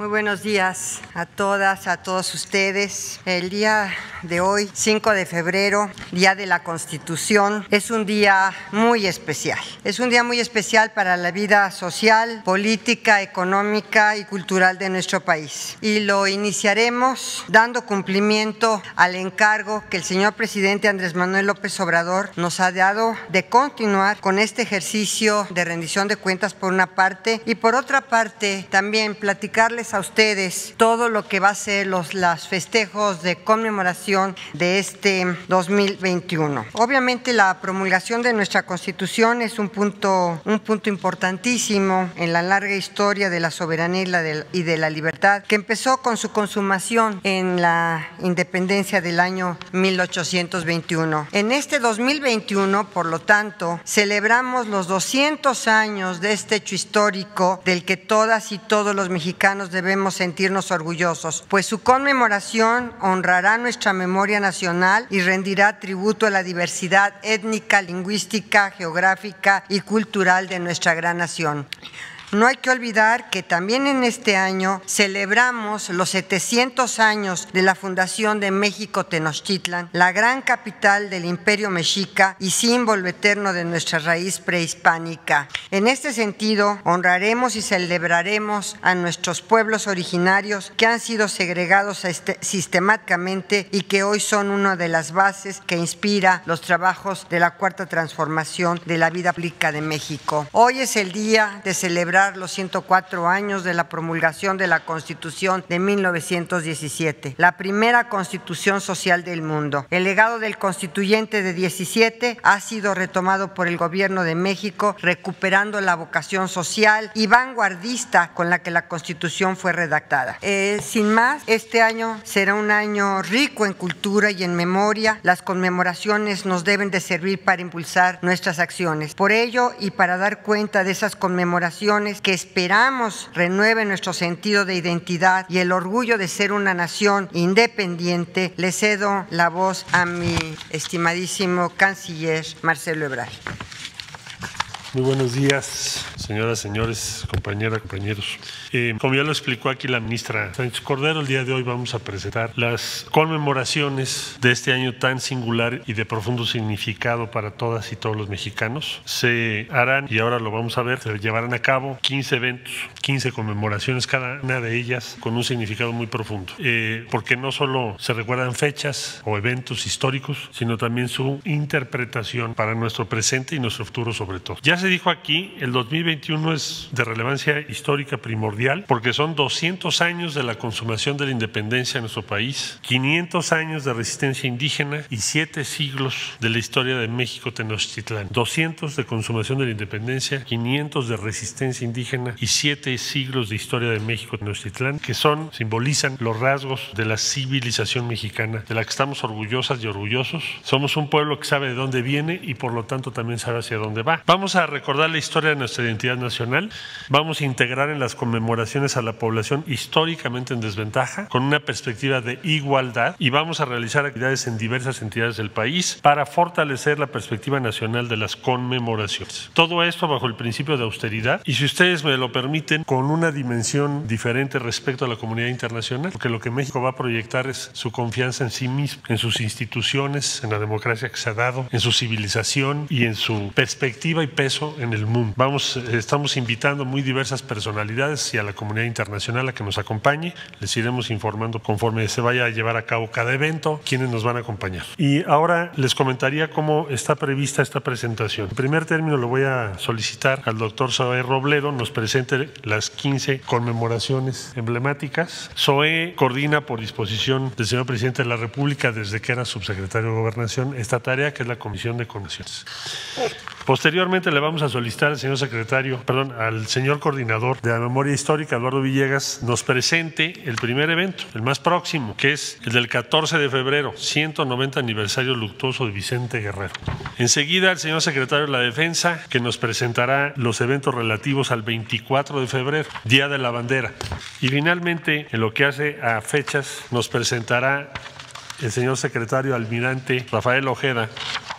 Muy buenos días a todas, a todos ustedes. El día de hoy, 5 de febrero, Día de la Constitución, es un día muy especial. Es un día muy especial para la vida social, política, económica y cultural de nuestro país. Y lo iniciaremos dando cumplimiento al encargo que el señor presidente Andrés Manuel López Obrador nos ha dado de continuar con este ejercicio de rendición de cuentas por una parte y por otra parte también platicarles a ustedes todo lo que va a ser los las festejos de conmemoración de este 2021. Obviamente la promulgación de nuestra Constitución es un punto un punto importantísimo en la larga historia de la soberanía y, la de, y de la libertad que empezó con su consumación en la independencia del año 1821. En este 2021, por lo tanto, celebramos los 200 años de este hecho histórico del que todas y todos los mexicanos debemos sentirnos orgullosos, pues su conmemoración honrará nuestra memoria nacional y rendirá tributo a la diversidad étnica, lingüística, geográfica y cultural de nuestra gran nación. No hay que olvidar que también en este año celebramos los 700 años de la fundación de México Tenochtitlan, la gran capital del imperio mexica y símbolo eterno de nuestra raíz prehispánica. En este sentido, honraremos y celebraremos a nuestros pueblos originarios que han sido segregados este, sistemáticamente y que hoy son una de las bases que inspira los trabajos de la cuarta transformación de la vida pública de México. Hoy es el día de celebrar los 104 años de la promulgación de la Constitución de 1917, la primera constitución social del mundo. El legado del constituyente de 17 ha sido retomado por el gobierno de México, recuperando la vocación social y vanguardista con la que la Constitución fue redactada. Eh, sin más, este año será un año rico en cultura y en memoria. Las conmemoraciones nos deben de servir para impulsar nuestras acciones. Por ello, y para dar cuenta de esas conmemoraciones, que esperamos renueve nuestro sentido de identidad y el orgullo de ser una nación independiente, le cedo la voz a mi estimadísimo canciller Marcelo Ebrard. Muy buenos días, señoras, señores, compañeras, compañeros. Eh, como ya lo explicó aquí la ministra Sánchez Cordero, el día de hoy vamos a presentar las conmemoraciones de este año tan singular y de profundo significado para todas y todos los mexicanos. Se harán, y ahora lo vamos a ver, se llevarán a cabo 15 eventos, 15 conmemoraciones, cada una de ellas con un significado muy profundo. Eh, porque no solo se recuerdan fechas o eventos históricos, sino también su interpretación para nuestro presente y nuestro futuro sobre todo. Ya se dijo aquí, el 2021 es de relevancia histórica primordial porque son 200 años de la consumación de la independencia en nuestro país, 500 años de resistencia indígena y 7 siglos de la historia de México Tenochtitlán. 200 de consumación de la independencia, 500 de resistencia indígena y 7 siglos de historia de México Tenochtitlán que son, simbolizan los rasgos de la civilización mexicana de la que estamos orgullosas y orgullosos. Somos un pueblo que sabe de dónde viene y por lo tanto también sabe hacia dónde va. Vamos a recordar la historia de nuestra identidad nacional, vamos a integrar en las conmemoraciones a la población históricamente en desventaja, con una perspectiva de igualdad, y vamos a realizar actividades en diversas entidades del país para fortalecer la perspectiva nacional de las conmemoraciones. Todo esto bajo el principio de austeridad, y si ustedes me lo permiten, con una dimensión diferente respecto a la comunidad internacional, porque lo que México va a proyectar es su confianza en sí mismo, en sus instituciones, en la democracia que se ha dado, en su civilización y en su perspectiva y peso en el mundo. Vamos, estamos invitando muy diversas personalidades y a la comunidad internacional a que nos acompañe. Les iremos informando conforme se vaya a llevar a cabo cada evento, quiénes nos van a acompañar. Y ahora les comentaría cómo está prevista esta presentación. En primer término, lo voy a solicitar al doctor Zoé Robledo, nos presente las 15 conmemoraciones emblemáticas. Zoé coordina por disposición del señor presidente de la República desde que era subsecretario de Gobernación esta tarea que es la Comisión de Convenciones. Posteriormente le vamos a solicitar al señor secretario, perdón, al señor coordinador de la memoria histórica, Eduardo Villegas, nos presente el primer evento, el más próximo, que es el del 14 de febrero, 190 aniversario luctuoso de Vicente Guerrero. Enseguida el señor secretario de la Defensa, que nos presentará los eventos relativos al 24 de febrero, Día de la Bandera. Y finalmente, en lo que hace a fechas, nos presentará el señor secretario almirante Rafael Ojeda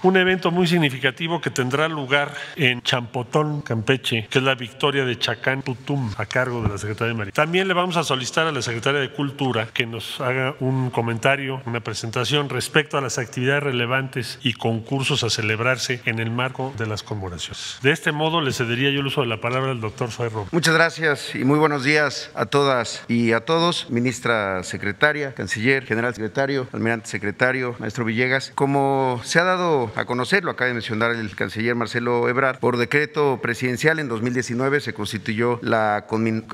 un evento muy significativo que tendrá lugar en Champotón, Campeche, que es la victoria de Chacán Tutum a cargo de la Secretaría de Marina. También le vamos a solicitar a la Secretaría de Cultura que nos haga un comentario, una presentación respecto a las actividades relevantes y concursos a celebrarse en el marco de las conmemoraciones. De este modo le cedería yo el uso de la palabra al doctor Suárez Muchas gracias y muy buenos días a todas y a todos. Ministra secretaria, canciller, general secretario, almirante secretario, maestro Villegas. Como se ha dado a conocer, lo acaba de mencionar el canciller Marcelo Ebrard, por decreto presidencial en 2019 se constituyó la,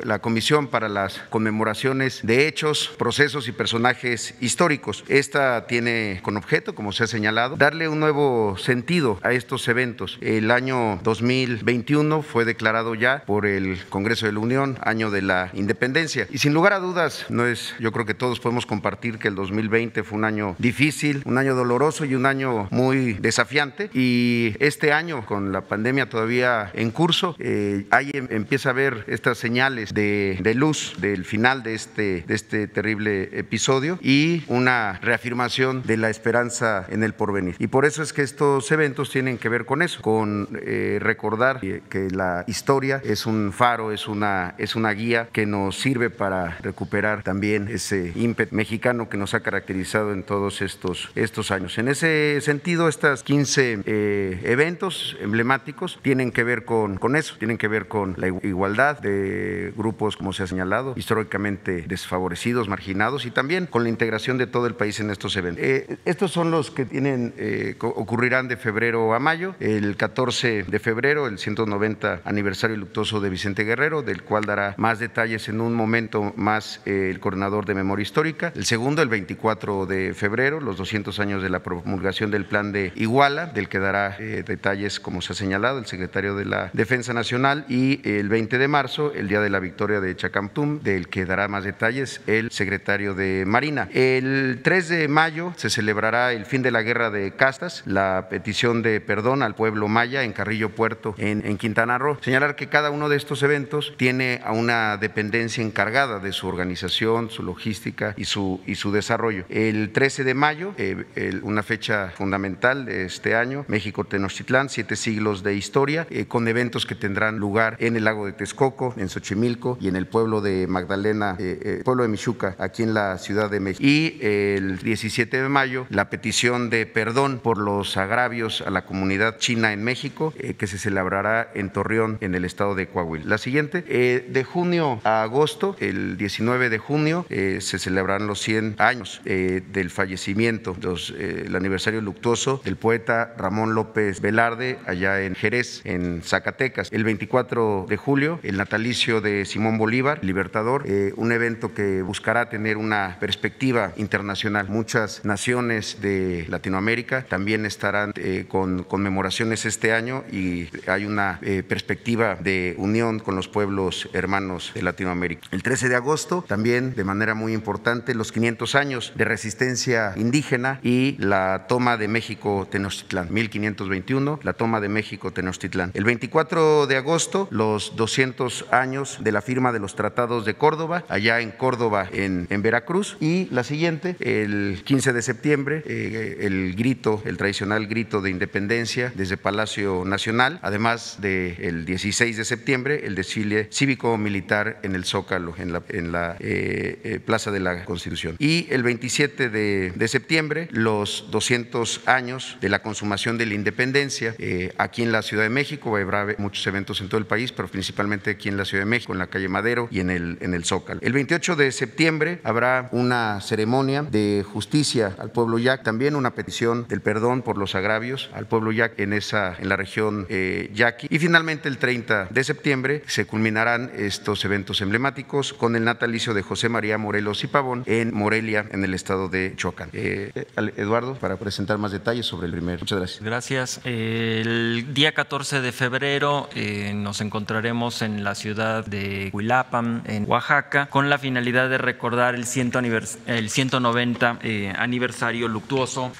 la Comisión para las conmemoraciones de hechos, procesos y personajes históricos. Esta tiene con objeto, como se ha señalado, darle un nuevo sentido a estos eventos. El año 2021 fue declarado ya por el Congreso de la Unión año de la independencia. Y sin lugar a dudas, no es, yo creo que todos podemos compartir que el 2020 fue un año difícil, un año doloroso y un año muy desafiante. Y este año, con la pandemia todavía en curso, eh, ahí em, empieza a ver estas señales de, de, luz del final de este, de este terrible episodio y una reafirmación de la esperanza en el porvenir. Y por eso es que estos eventos tienen que ver con eso, con eh, recordar que la historia es un faro, es una, es una guía que nos sirve para recuperar también ese ímpetu mexicano que nos ha caracterizado en todos estos, estos años. En ese sentido, estos 15 eh, eventos emblemáticos tienen que ver con, con eso, tienen que ver con la igualdad de grupos, como se ha señalado, históricamente desfavorecidos, marginados y también con la integración de todo el país en estos eventos. Eh, estos son los que tienen, eh, ocurrirán de febrero a mayo. El 14 de febrero, el 190 aniversario luctuoso de Vicente Guerrero, del cual dará más detalles en un momento más eh, el coordinador de memoria histórica. El segundo, el 24 de febrero, los 200 años de la promulgación del plan de Iguala, del que dará detalles, como se ha señalado, el secretario de la Defensa Nacional. Y el 20 de marzo, el día de la victoria de Chacamtum, del que dará más detalles el secretario de Marina. El 3 de mayo se celebrará el fin de la guerra de castas, la petición de perdón al pueblo maya en Carrillo Puerto, en, Quintana Roo. Señalar que cada uno de estos eventos tiene a una dependencia encargada de su organización, su logística y su, y su desarrollo. El 13 de mayo, eh, una fecha fundamental este año, México Tenochtitlán, siete siglos de historia, eh, con eventos que tendrán lugar en el lago de Texcoco, en Xochimilco y en el pueblo de Magdalena, eh, pueblo de Michuca, aquí en la Ciudad de México. Y el 17 de mayo, la petición de perdón por los agravios a la comunidad china en México, que se celebrará en Torreón, en el estado de Coahuila. La siguiente, eh, de junio a agosto, el 19 de junio, eh, se celebrarán los 100 años eh, del fallecimiento, los, el aniversario luctuoso del poeta Ramón López Velarde, allá en Jerez, en Zacatecas. El 24 de julio, el natalicio de Simón Bolívar, libertador, un evento que buscará tener una perspectiva internacional. Muchas naciones de Latinoamérica también estarán con conmemoraciones este año y hay una perspectiva de unión con los pueblos hermanos de Latinoamérica. El 13 de agosto, también de manera muy importante, los 500 años de resistencia indígena y la toma de México Tenochtitlán, 1521, la toma de México Tenochtitlán. El 24 de agosto, los 200 años de la firma de los tratados de Córdoba, allá en Córdoba, en, en Veracruz. Y la siguiente, el 15 de septiembre, eh, el grito, el tradicional grito de independencia desde Palacio Nacional, además del 16 de septiembre, el desfile cívico-militar en el Zócalo, en la, en la eh, eh, Plaza de la Constitución. Y el 27 de, de, septiembre, los 200 años de la consumación de la independencia eh, aquí en la Ciudad de México. Habrá muchos eventos en todo el país, pero principalmente aquí en la Ciudad de México, en la calle Madero y en el, en el Zócalo. El 28 de septiembre habrá una ceremonia de justicia al pueblo Yac, también una petición del perdón por los agravios al pueblo Yac en, esa, en la región Yaqui. Y finalmente el 30 de septiembre se culminarán estos eventos emblemáticos con el natalicio de José María Morelos y Pavón en Morelia, en el estado de Choacán. Eh, Eduardo, para presentar más detalles sobre el primer. Muchas gracias. Gracias. El día 14 de febrero eh, nos encontraremos en la ciudad de Huilapan, en Oaxaca, con la finalidad de recordar el, ciento anivers el 190 eh, aniversario luctuoso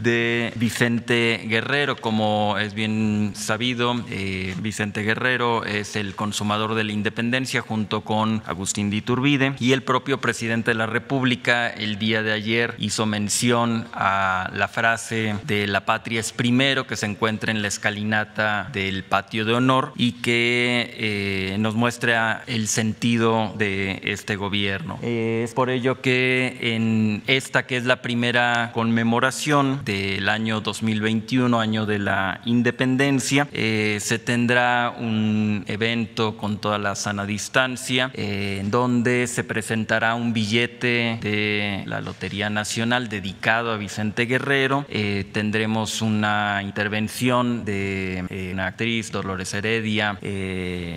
de Vicente Guerrero. Como es bien sabido, eh, Vicente Guerrero es el consumador de la independencia junto con Agustín de Iturbide y el propio presidente de la República el día de ayer hizo mención a la frase de la patria es primero, que se encuentra en la escalinata del patio de honor y que eh, nos muestra el sentido de este gobierno. es por ello que en esta que es la primera conmemoración del año 2021, año de la independencia, eh, se tendrá un evento con toda la sana distancia, eh, en donde se presentará un billete de la Lotería Nacional dedicado a Vicente Guerrero. Eh, tendremos una intervención de una actriz, Dolores Heredia,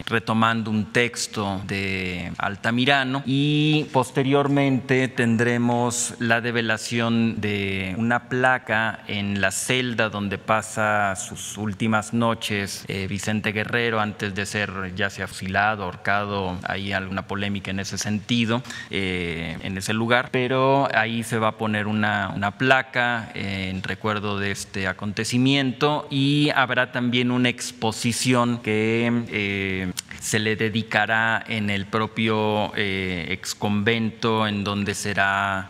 retomando un texto de Altamirano. Y posteriormente tendremos la develación de una placa en la celda donde pasa sus últimas noches Vicente Guerrero antes de ser ya sea fusilado, ahorcado, hay alguna polémica en ese sentido, eh, en ese lugar, pero ahí se va a poner una, una placa en recuerdo de este acontecimiento y habrá también una exposición que eh, se le dedicará en el propio eh, exconvento en donde será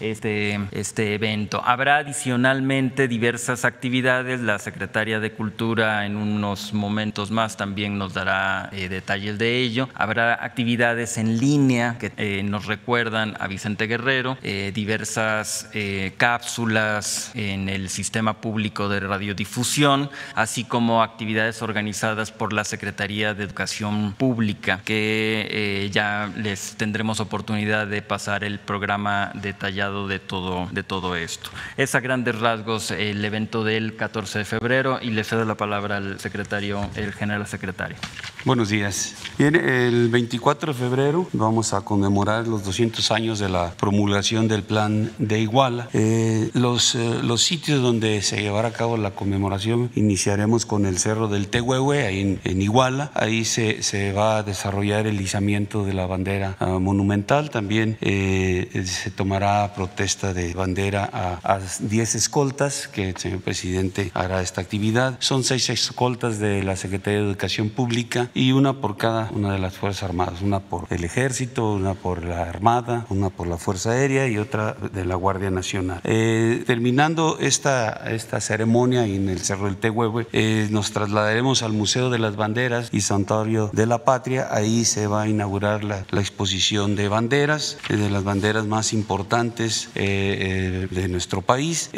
este, este evento. Habrá adicionalmente diversas actividades, la Secretaria de Cultura en unos momentos más también nos dará eh, detalles de ello. Habrá actividades en línea que eh, nos recuerdan a Vicente Guerrero, eh, diversas cápsulas en el sistema público de radiodifusión, así como actividades organizadas por la Secretaría de Educación Pública, que ya les tendremos oportunidad de pasar el programa detallado de todo, de todo esto. Es a grandes rasgos el evento del 14 de febrero y le cedo la palabra al secretario, el general secretario. Buenos días. Bien, el 24 de febrero vamos a conmemorar los 200 años de la promulgación del plan de Iguala. Eh, los, eh, los sitios donde se llevará a cabo la conmemoración iniciaremos con el Cerro del Tehuehue, ahí en, Iguala. Ahí se, se, va a desarrollar el izamiento de la bandera ah, monumental. También eh, se tomará protesta de bandera a 10 escoltas, que el señor presidente hará esta actividad. Son seis escoltas de la Secretaría de Educación Pública y una por cada una de las Fuerzas Armadas, una por el Ejército, una por la Armada, una por la Fuerza Aérea y otra de la Guardia Nacional. Eh, terminando esta, esta ceremonia en el Cerro del Tehuehue, eh, nos trasladaremos al Museo de las Banderas y Santuario de la Patria. Ahí se va a inaugurar la, la exposición de banderas, eh, de las banderas más importantes de nuestro país.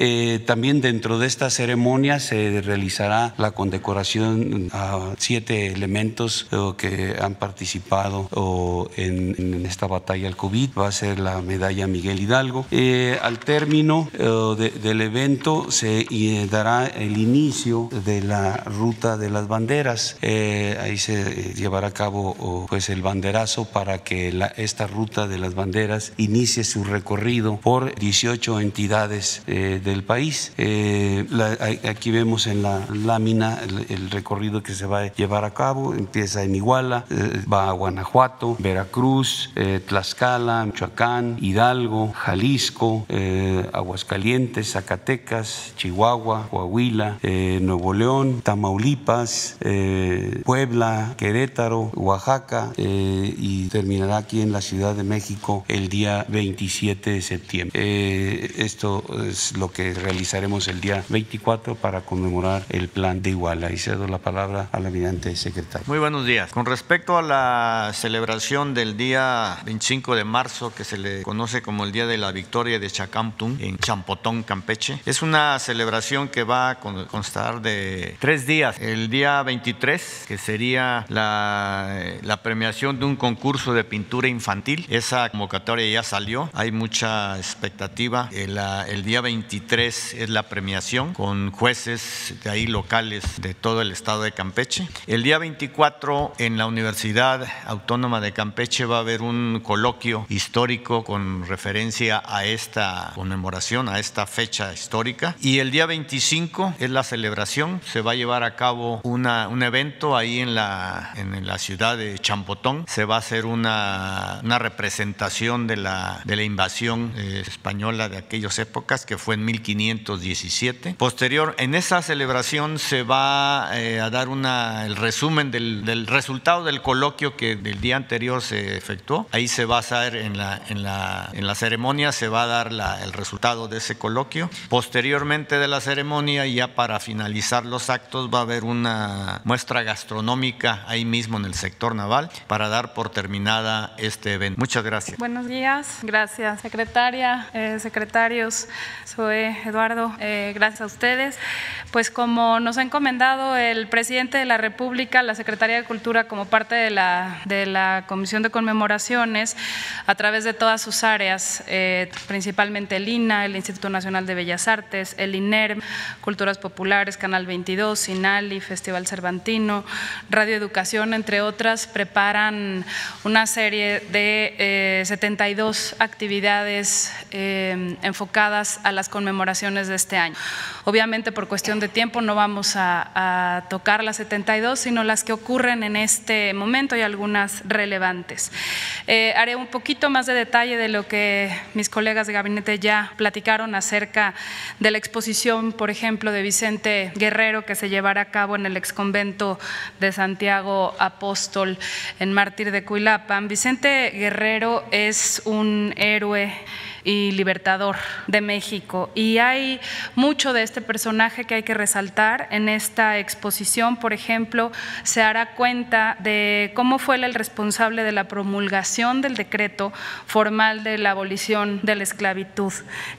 también dentro de esta ceremonia se realizará la condecoración a siete elementos que han participado en, esta batalla al COVID. Va a ser la medalla Miguel Hidalgo. Eh, al término eh, del evento se eh, dará el inicio de la ruta de las banderas. ahí se llevará a cabo pues el banderazo para que esta ruta de las banderas inicie su recorrido por 18 entidades del país. aquí vemos en la lámina el, recorrido que se va a llevar a cabo. Empieza en Iguala, eh, va a Guanajuato, Veracruz, eh, Tlaxcala, Michoacán, Hidalgo, Jalisco, eh, Aguascalientes, Zacatecas, Chihuahua, Coahuila, Nuevo León, Tamaulipas, Puebla, Querétaro, Oaxaca y terminará aquí en la Ciudad de México el día 27 de septiembre. esto es lo que realizaremos el día 24 para conmemorar el plan de Iguala. Y cedo la palabra al almirante secretario. Muy buenos días. Con respecto a la celebración del día 25 de marzo, que se le conoce como el Día de la Victoria de Chacamptún, en Champotón, Campeche, es una celebración que va a constar de tres días. El día 23, que sería la, la premiación de un concurso de pintura infantil. Esa convocatoria ya salió, hay mucha expectativa. El, el día 23 es la premiación con jueces de ahí locales de todo el estado de Campeche. El día 24 en la Universidad Autónoma de Campeche va a haber un coloquio histórico con referencia a esta conmemoración, a esta fecha histórica. Y el día 25 es la celebración, se va a llevar a cabo una, un evento ahí en la, en la ciudad de Champotón. Se va a hacer una, una representación de la, de la invasión eh, española de aquellas épocas, que fue en 1517. Posterior, en esa celebración se va eh, a dar una, el resumen del, del resultado del coloquio que del día anterior se efectuó. Ahí se va a hacer en la, en la, en la ceremonia, se va a dar la, el resultado de ese coloquio. Posterior Posteriormente de la ceremonia, ya para finalizar los actos, va a haber una muestra gastronómica ahí mismo en el sector naval para dar por terminada este evento. Muchas gracias. Buenos días, gracias secretaria, eh, secretarios, soy Eduardo, eh, gracias a ustedes. Pues como nos ha encomendado el presidente de la República, la Secretaría de Cultura como parte de la, de la Comisión de Conmemoraciones, a través de todas sus áreas, eh, principalmente el INA, el Instituto Nacional de Bellas Artes, el INERM, Culturas Populares, Canal 22, INALI, Festival Cervantino, Radio Educación, entre otras, preparan una serie de 72 actividades enfocadas a las conmemoraciones de este año. Obviamente por cuestión de tiempo no vamos a, tocar las 72, sino las que ocurren en este momento y algunas relevantes. Eh, haré un poquito más de detalle de lo que mis colegas de gabinete ya platicaron acerca de la exposición, por ejemplo, de Vicente Guerrero que se llevará a cabo en el exconvento de Santiago Apóstol en Mártir de Cuilapan. Vicente Guerrero es un héroe y libertador de México. Y hay mucho de este personaje que hay que resaltar. En esta exposición, por ejemplo, se hará cuenta de cómo fue el responsable de la promulgación del decreto formal de la abolición de la esclavitud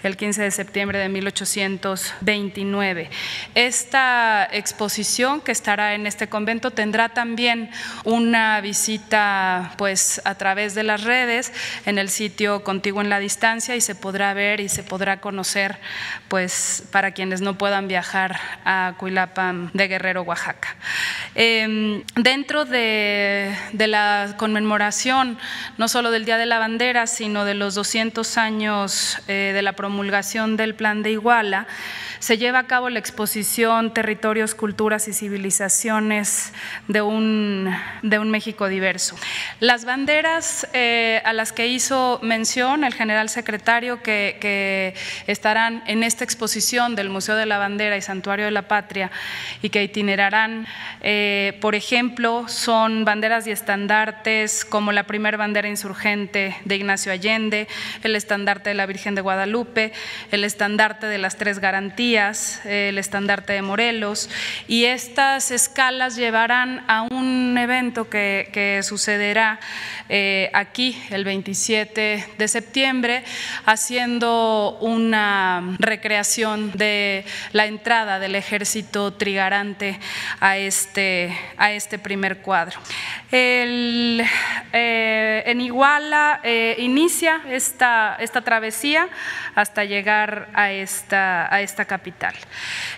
el 15 de septiembre de 1829. Esta exposición que estará en este convento tendrá también una visita pues a través de las redes en el sitio Contigo en la Distancia y se podrá ver y se podrá conocer, pues para quienes no puedan viajar a Cuilapan de Guerrero, Oaxaca. Em, dentro de, la conmemoración, no solo del Día de la Bandera, sino de los 200 años eh, de la promulgación del Plan de Iguala, se lleva a cabo la exposición Territorios, Culturas y Civilizaciones de un, de un México diverso. Las banderas eh, a las que hizo mención el general secretario que, estarán en esta exposición del Museo de la Bandera y Santuario de la Patria y que itinerarán, eh, por ejemplo, son banderas y estandartes como la primera bandera insurgente de Ignacio Allende, el estandarte de la Virgen de Guadalupe, el estandarte de las tres garantías, el estandarte de Morelos, y estas escalas llevarán a un evento que, sucederá eh, aquí el 27 de septiembre, haciendo una recreación de la entrada del ejército trigarante a este, a este primer cuadro. El, eh, en Iguala eh, inicia esta, esta travesía hasta llegar a esta, a esta capital,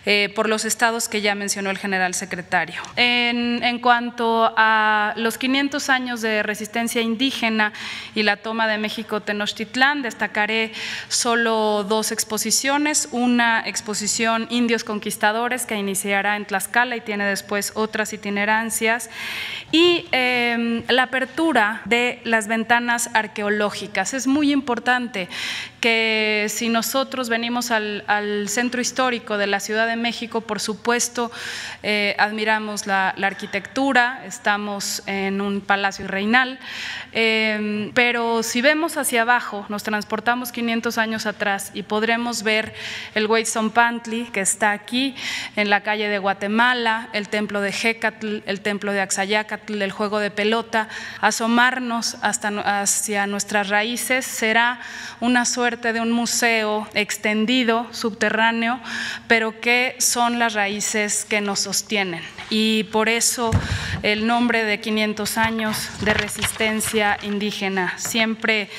eh, por los estados que ya mencionó el general secretario. En, cuanto a los 500 años de resistencia indígena y la toma de México Tenochtitlán, destacaré solo dos exposiciones, una exposición Indios Conquistadores que iniciará en Tlaxcala y tiene después otras itinerancias, y em, la apertura de las ventanas arqueológicas. Es muy importante que si nosotros venimos al, centro histórico de la Ciudad de México, por supuesto, eh, admiramos la, arquitectura, estamos en un palacio reinal, em, pero si vemos hacia abajo, nos transportamos 500 años atrás y podremos ver el Pantli, que está aquí en la calle de Guatemala, el templo de Jecatl, el templo de Axayacatl, el juego de pelota, asomarnos hasta hacia nuestras raíces será una suerte de un museo extendido, subterráneo, pero que son las raíces que nos sostienen. Y por eso el nombre de 500 años de resistencia indígena. Siempre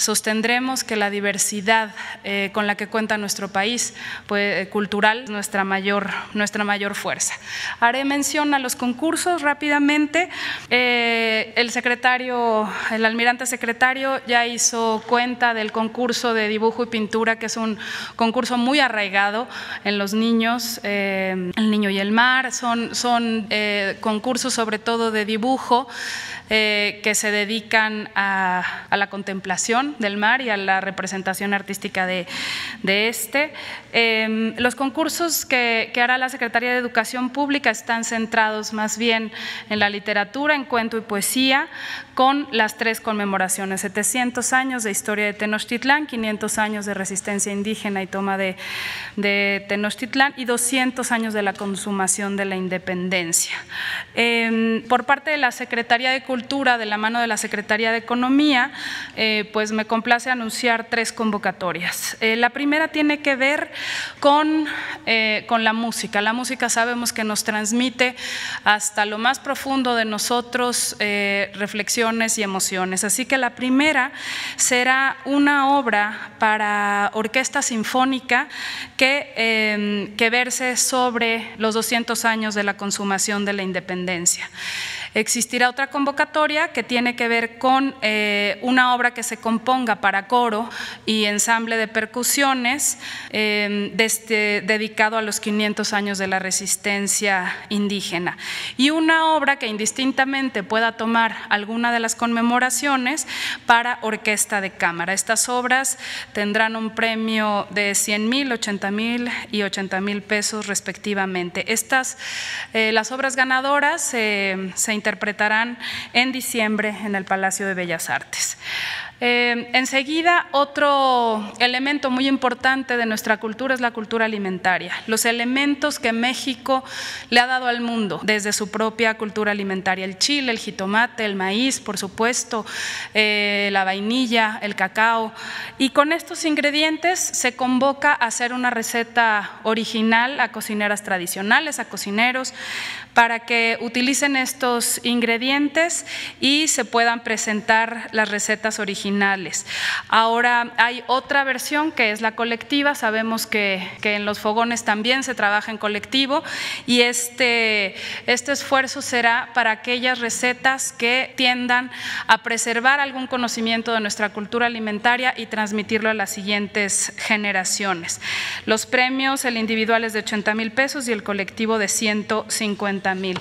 sostendremos que la diversidad eh, con la que cuenta nuestro país pues, eh, cultural es nuestra mayor, nuestra mayor fuerza. Haré mención a los concursos rápidamente. Eh, el secretario, el almirante secretario ya hizo cuenta del concurso de dibujo y pintura, que es un concurso muy arraigado en los niños, El Niño y el Mar, son, son concursos sobre todo de dibujo eh, que se dedican a, la contemplación del mar y a la representación artística de, este. Em, los concursos que, hará la Secretaría de Educación Pública están centrados más bien en la literatura, en cuento y poesía, con las tres conmemoraciones, 700 años de historia de Tenochtitlán, 500 años de resistencia indígena y toma de, de Tenochtitlán y 200 años de la consumación de la independencia. Em, por parte de la Secretaría de Cultura, de la mano de la Secretaría de Economía, eh, pues me complace anunciar tres convocatorias. Eh, la primera tiene que ver con, eh, con la música. La música sabemos que nos transmite hasta lo más profundo de nosotros reflexiones y emociones. Así que la primera será una obra para orquesta sinfónica que, em, que verse sobre los 200 años de la consumación de la independencia. Existirá otra convocatoria que tiene que ver con eh, una obra que se componga para coro y ensamble de percusiones em, este, dedicado a los 500 años de la resistencia indígena. Y una obra que indistintamente pueda tomar alguna de las conmemoraciones para orquesta de cámara. Estas obras tendrán un premio de 100 mil, 80 mil y 80 mil pesos respectivamente. Estas, eh, las obras ganadoras se interpretarán en diciembre en el Palacio de Bellas Artes. Eh, enseguida, otro elemento muy importante de nuestra cultura es la cultura alimentaria, los elementos que México le ha dado al mundo desde su propia cultura alimentaria, el chile, el jitomate, el maíz, por supuesto, eh, la vainilla, el cacao. Y con estos ingredientes se convoca a hacer una receta original a cocineras tradicionales, a cocineros, para que utilicen estos ingredientes y se puedan presentar las recetas originales. Ahora hay otra versión que es la colectiva, sabemos que, en los fogones también se trabaja en colectivo y este, este esfuerzo será para aquellas recetas que tiendan a preservar algún conocimiento de nuestra cultura alimentaria y transmitirlo a las siguientes generaciones. Los premios, el individual es de 80 mil pesos y el colectivo de 150 mil.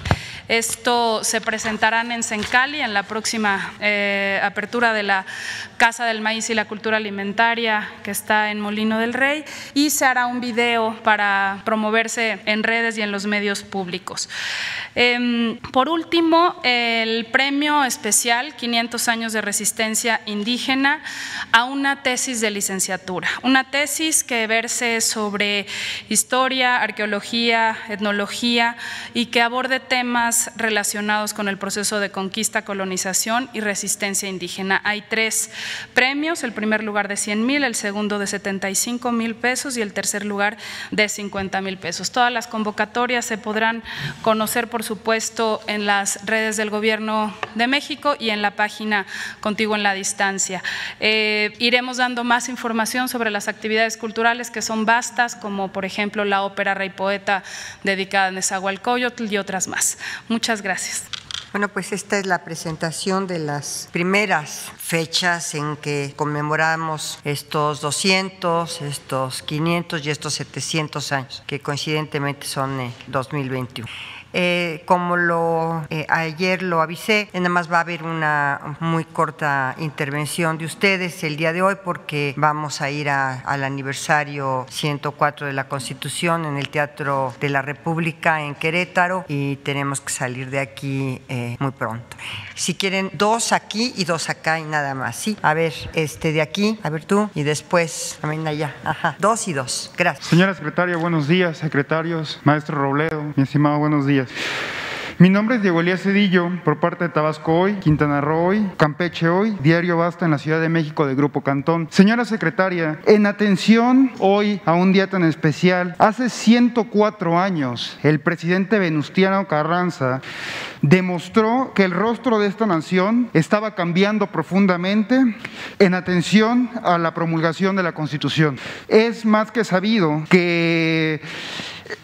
Esto se presentarán en Sencali en la próxima eh, apertura de la Casa del Maíz y la Cultura Alimentaria que está en Molino del Rey y se hará un video para promoverse en redes y en los medios públicos. Em, por último, el premio especial 500 años de resistencia indígena a una tesis de licenciatura, una tesis que verse sobre historia, arqueología, etnología y que aborde temas relacionados con el proceso de conquista, colonización y resistencia indígena. Hay tres premios, el primer lugar de 100 mil, el segundo de 75 mil pesos y el tercer lugar de 50 mil pesos. Todas las convocatorias se podrán conocer, por supuesto, en las redes del Gobierno de México y en la página Contigo en la Distancia. Eh, iremos dando más información sobre las actividades culturales que son vastas, como por ejemplo la ópera Rey Poeta dedicada a Nezahualcóyotl otras más. Muchas gracias. Bueno, pues esta es la presentación de las primeras fechas en que conmemoramos estos 200, estos 500 y estos 700 años, que coincidentemente son en 2021. Eh, como lo eh, ayer lo avisé, nada más va a haber una muy corta intervención de ustedes el día de hoy porque vamos a ir al aniversario 104 de la Constitución en el Teatro de la República en Querétaro y tenemos que salir de aquí eh, muy pronto. Si quieren dos aquí y dos acá y nada más, sí. A ver, este de aquí, a ver tú y después también allá. Ajá, dos y dos. Gracias. Señora secretaria, buenos días, secretarios, maestro Robledo, mi estimado, buenos días. Mi nombre es Diego Elías Cedillo, por parte de Tabasco Hoy, Quintana Roo Hoy, Campeche Hoy, Diario Basta en la Ciudad de México de Grupo Cantón. Señora secretaria, en atención hoy a un día tan especial, hace 104 años el presidente Venustiano Carranza demostró que el rostro de esta nación estaba cambiando profundamente en atención a la promulgación de la Constitución. Es más que sabido que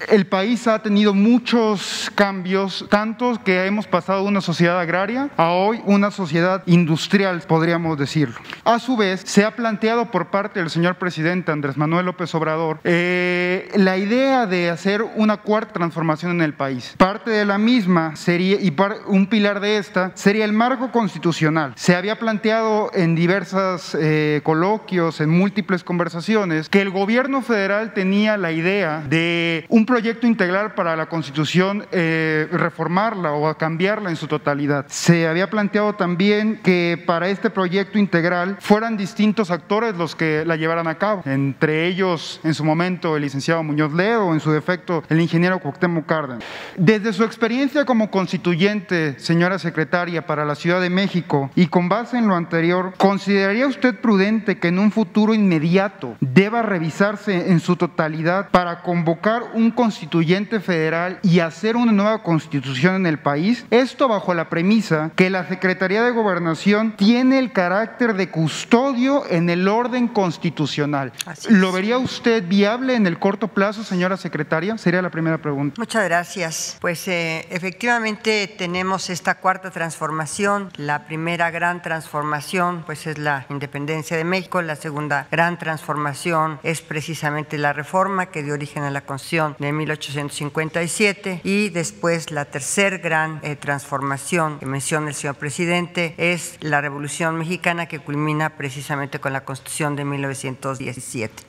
El país ha tenido muchos cambios, tantos que hemos pasado de una sociedad agraria a hoy una sociedad industrial, podríamos decirlo. A su vez, se ha planteado por parte del señor presidente Andrés Manuel López Obrador eh, la idea de hacer una cuarta transformación en el país. Parte de la misma sería, y un pilar de esta, sería el marco constitucional. Se había planteado en diversos eh, coloquios, en múltiples conversaciones, que el gobierno federal tenía la idea de un proyecto integral para la constitución, eh, reformarla o cambiarla en su totalidad. Se había planteado también que para este proyecto integral fueran distintos actores los que la llevaran a cabo, entre ellos en su momento el licenciado Muñoz Ledo, en su defecto el ingeniero Cuauhtémoc Cárdenas. Desde su experiencia como constituyente, señora secretaria, para la Ciudad de México y con base en lo anterior, ¿consideraría usted prudente que en un futuro inmediato deba revisarse en su totalidad para convocar un constituyente federal y hacer una nueva constitución en el país? Esto bajo la premisa que la Secretaría de Gobernación tiene el carácter de custodio en el orden constitucional. ¿Lo vería usted viable en el corto plazo, señora secretaria? Sería la primera pregunta. Muchas gracias. Pues eh, efectivamente tenemos esta cuarta transformación. La primera gran transformación pues es la independencia de México. La segunda gran transformación es precisamente la reforma que dio origen a la Constitución de 1857 y después la tercera gran eh, transformación que menciona el señor presidente es la Revolución Mexicana que culmina precisamente con la Constitución de 1917.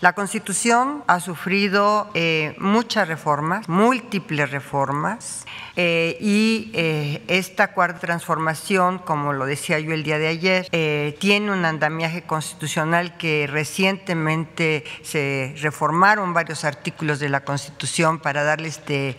La Constitución ha sufrido eh, muchas reformas, múltiples reformas, eh, y eh, esta cuarta transformación, como lo decía yo el día de ayer, tiene un andamiaje constitucional que recientemente se reformaron varios artículos de la Constitución para darle este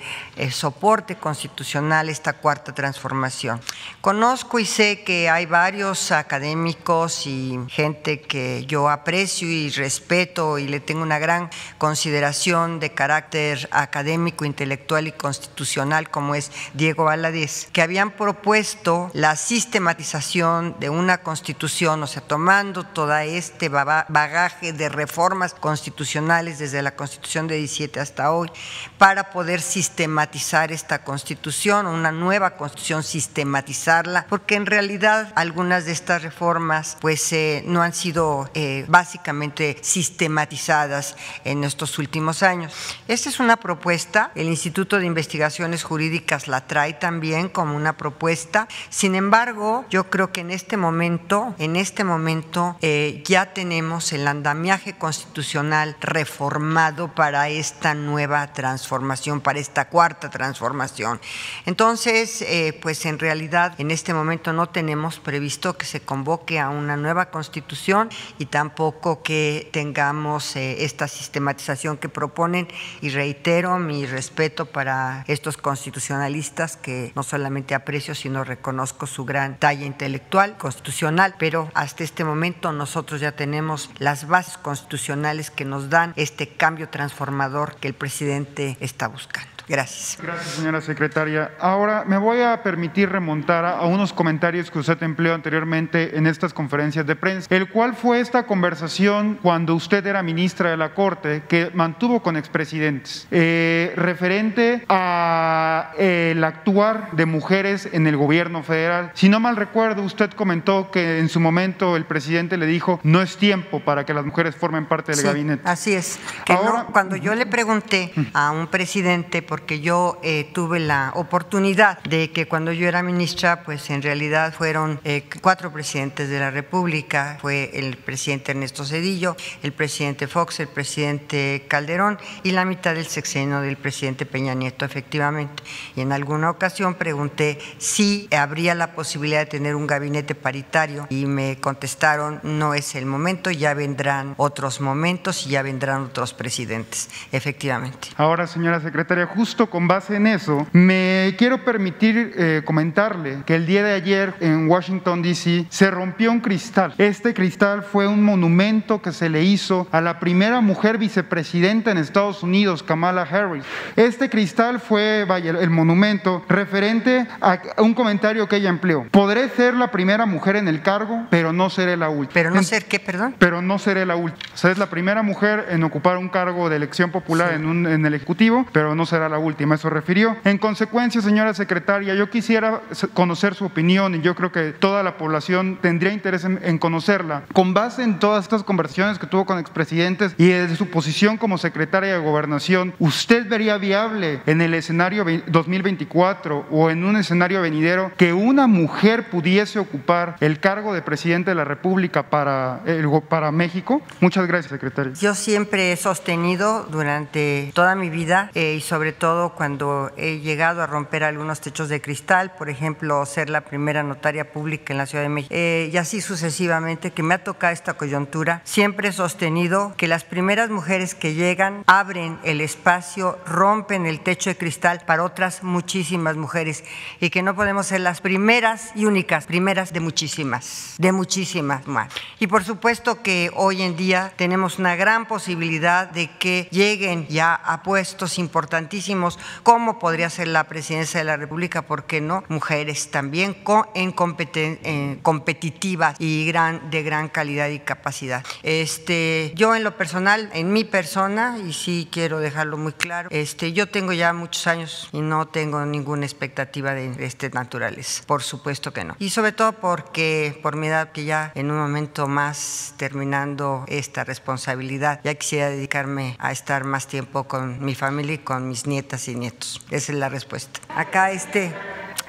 soporte constitucional a esta cuarta transformación. Conozco y sé que hay varios académicos y gente que yo aprecio y respeto y le tengo una gran consideración de carácter académico, intelectual y constitucional, como es Diego Valadez, que habían propuesto la sistematización de una constitución, o sea, tomando todo este bagaje de reformas constitucionales desde la constitución de 17 hasta hoy, para poder sistematizar esta constitución, una nueva constitución, sistematizarla, porque en realidad algunas de estas reformas pues eh, no han sido eh, básicamente sistematizadas en estos últimos años. Esta es una propuesta, el Instituto de Investigaciones Jurídicas la trae también como una propuesta, sin embargo yo creo que en este momento, en este momento eh, ya tenemos el andamiaje constitucional reformado para esta nueva transformación para esta cuarta transformación. Entonces, eh, pues en realidad en este momento no tenemos previsto que se convoque a una nueva constitución y tampoco que tengamos eh, esta sistematización que proponen y reitero mi respeto para estos constitucionalistas que no solamente aprecio, sino reconozco su gran talla intelectual, constitucional, pero hasta este momento nosotros ya tenemos las bases constitucionales que nos dan este cambio transformador que el presidente está buscando. Gracias. Gracias, señora secretaria. Ahora me voy a permitir remontar a, unos comentarios que usted empleó anteriormente en estas conferencias de prensa, el cual fue esta conversación cuando usted era ministra de la Corte que mantuvo con expresidentes, eh, referente a el actuar de mujeres en el gobierno federal. Si no mal recuerdo, usted comentó que en su momento el presidente le dijo no es tiempo para que las mujeres formen parte del gabinete. Así es. Ahora, cuando yo le pregunté a un presidente porque yo eh, tuve la oportunidad de que cuando yo era ministra, pues en realidad fueron eh, cuatro presidentes de la República. Fue el presidente Ernesto Cedillo, el presidente Fox, el presidente Calderón y la mitad del sexenio del presidente Peña Nieto, efectivamente. Y en alguna ocasión pregunté si habría la posibilidad de tener un gabinete paritario y me contestaron, no es el momento, ya vendrán otros momentos y ya vendrán otros presidentes, efectivamente. Ahora, señora secretaria, justo justo con base en eso, me quiero permitir eh, comentarle que el día de ayer en Washington, D.C., se rompió un cristal. Este cristal fue un monumento que se le hizo a la primera mujer vicepresidenta en Estados Unidos, Kamala Harris. Este cristal fue, vaya, el monumento referente a un comentario que ella empleó. Podré ser la primera mujer en el cargo, pero no seré la última. ¿Pero no ser qué, perdón? Pero no seré la última. O sea, es la primera mujer en ocupar un cargo de elección popular en, un, en el Ejecutivo, pero no será la última. Eso refirió. En consecuencia, señora secretaria, yo quisiera conocer su opinión y yo creo que toda la población tendría interés en, en conocerla. Con base en todas estas conversaciones que tuvo con expresidentes y desde su posición como secretaria de Gobernación, ¿usted vería viable en el escenario 2024 o en un escenario venidero que una mujer pudiese ocupar el cargo de presidente de la República para, el, para México? Muchas gracias, secretario. Yo siempre he sostenido durante toda mi vida eh, y sobre todo cuando he llegado a romper algunos techos de cristal, por ejemplo, ser la primera notaria pública en la Ciudad de México, eh, y así sucesivamente, que me ha tocado esta coyuntura, siempre he sostenido que las primeras mujeres que llegan abren el espacio, rompen el techo de cristal para otras muchísimas mujeres y que no podemos ser las primeras y únicas, primeras de muchísimas, de muchísimas más. Y por supuesto que hoy en día tenemos una gran posibilidad de que lleguen ya a puestos importantísimos, como podría ser la presidencia de la República, ¿por qué no? Mujeres también en, competen en competitivas y gran, de gran calidad y capacidad. Este, yo en lo personal, en mi persona, y sí quiero dejarlo muy claro, este, yo tengo ya muchos años y no tengo ninguna expectativa de este naturales, por supuesto que no. Y sobre todo porque por mi edad que ya en un momento más terminando esta responsabilidad, ya quisiera dedicarme a estar más tiempo con mi familia y con mis nietas y nietos. Esa es la respuesta. Acá este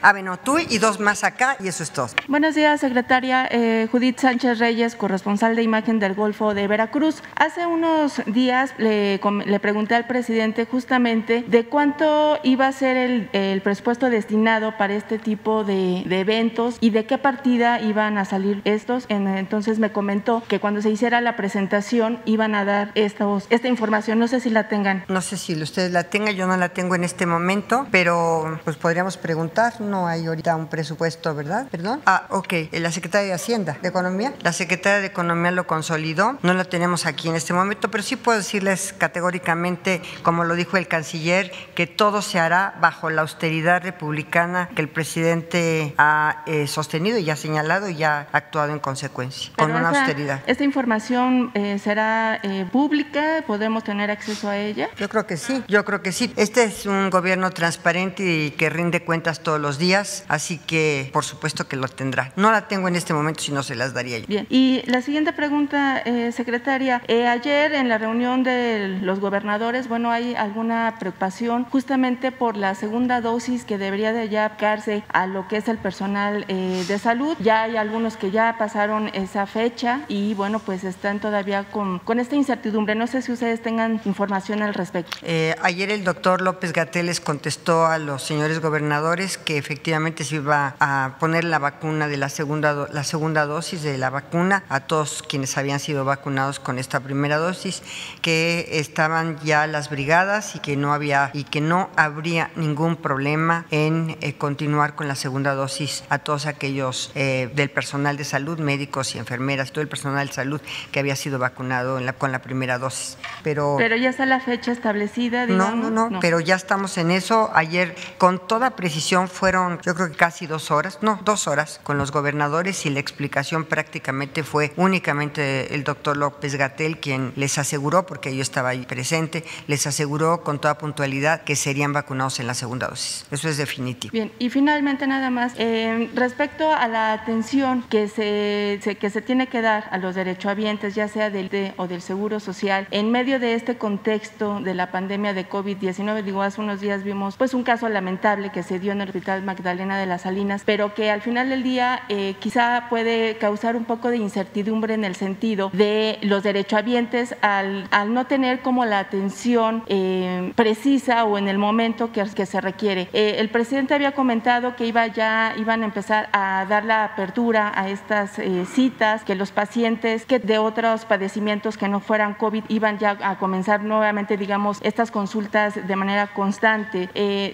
Bueno, tú y dos más acá y eso es todo. Buenos días, secretaria. Eh, Judith Sánchez Reyes, corresponsal de imagen del Golfo de Veracruz. Hace unos días le, le pregunté al presidente justamente de cuánto iba a ser el, el presupuesto destinado para este tipo de, de, eventos y de qué partida iban a salir estos. entonces me comentó que cuando se hiciera la presentación iban a dar estos, esta información. No sé si la tengan. No sé si ustedes la tengan, yo no la tengo en este momento, pero pues podríamos preguntar no hay ahorita un presupuesto, ¿verdad? Perdón. Ah, ok. La Secretaría de Hacienda, de Economía. La Secretaria de Economía lo consolidó. No lo tenemos aquí en este momento, pero sí puedo decirles categóricamente, como lo dijo el canciller, que todo se hará bajo la austeridad republicana que el presidente ha eh, sostenido y ha señalado y ha actuado en consecuencia, con una austeridad. ¿Esta información eh, será eh, pública? ¿Podemos tener acceso a ella? Yo creo que sí, yo creo que sí. Este es un gobierno transparente y que rinde cuentas todos los días, así que por supuesto que lo tendrá. No la tengo en este momento, si no se las daría yo. Bien, y la siguiente pregunta, eh, secretaria. Eh, ayer en la reunión de los gobernadores, bueno, hay alguna preocupación justamente por la segunda dosis que debería de ya aplicarse a lo que es el personal eh, de salud. Ya hay algunos que ya pasaron esa fecha y bueno, pues están todavía con, con esta incertidumbre. No sé si ustedes tengan información al respecto. Eh, ayer el doctor López Gatel les contestó a los señores gobernadores que efectivamente se iba a poner la vacuna de la segunda, la segunda dosis de la vacuna a todos quienes habían sido vacunados con esta primera dosis, que estaban ya las brigadas y que no había y que no habría ningún problema en eh, continuar con la segunda dosis a todos aquellos eh, del personal de salud, médicos y enfermeras, todo el personal de salud que había sido vacunado en la, con la primera dosis. Pero, pero ya está la fecha establecida, digamos. No, no, no, no, pero ya estamos en eso. Ayer, con toda precisión, fueron yo creo que casi dos horas, no, dos horas con los gobernadores y la explicación prácticamente fue únicamente el doctor López Gatel quien les aseguró, porque yo estaba ahí presente, les aseguró con toda puntualidad que serían vacunados en la segunda dosis. Eso es definitivo. Bien, y finalmente nada más, eh, respecto a la atención que se, que se tiene que dar a los derechohabientes, ya sea del de, o del Seguro Social, en medio de este contexto de la pandemia de COVID-19, digo, hace unos días vimos pues un caso lamentable que se dio en el Hospital Magdalena de las Salinas, pero que al final del día eh, quizá puede causar un poco de incertidumbre en el sentido de los derechohabientes al, al no tener como la atención eh, precisa o en el momento que, que se requiere. Eh, el presidente había comentado que iba ya iban a empezar a dar la apertura a estas eh, citas, que los pacientes que de otros padecimientos que no fueran COVID iban ya a comenzar nuevamente, digamos, estas consultas de manera constante.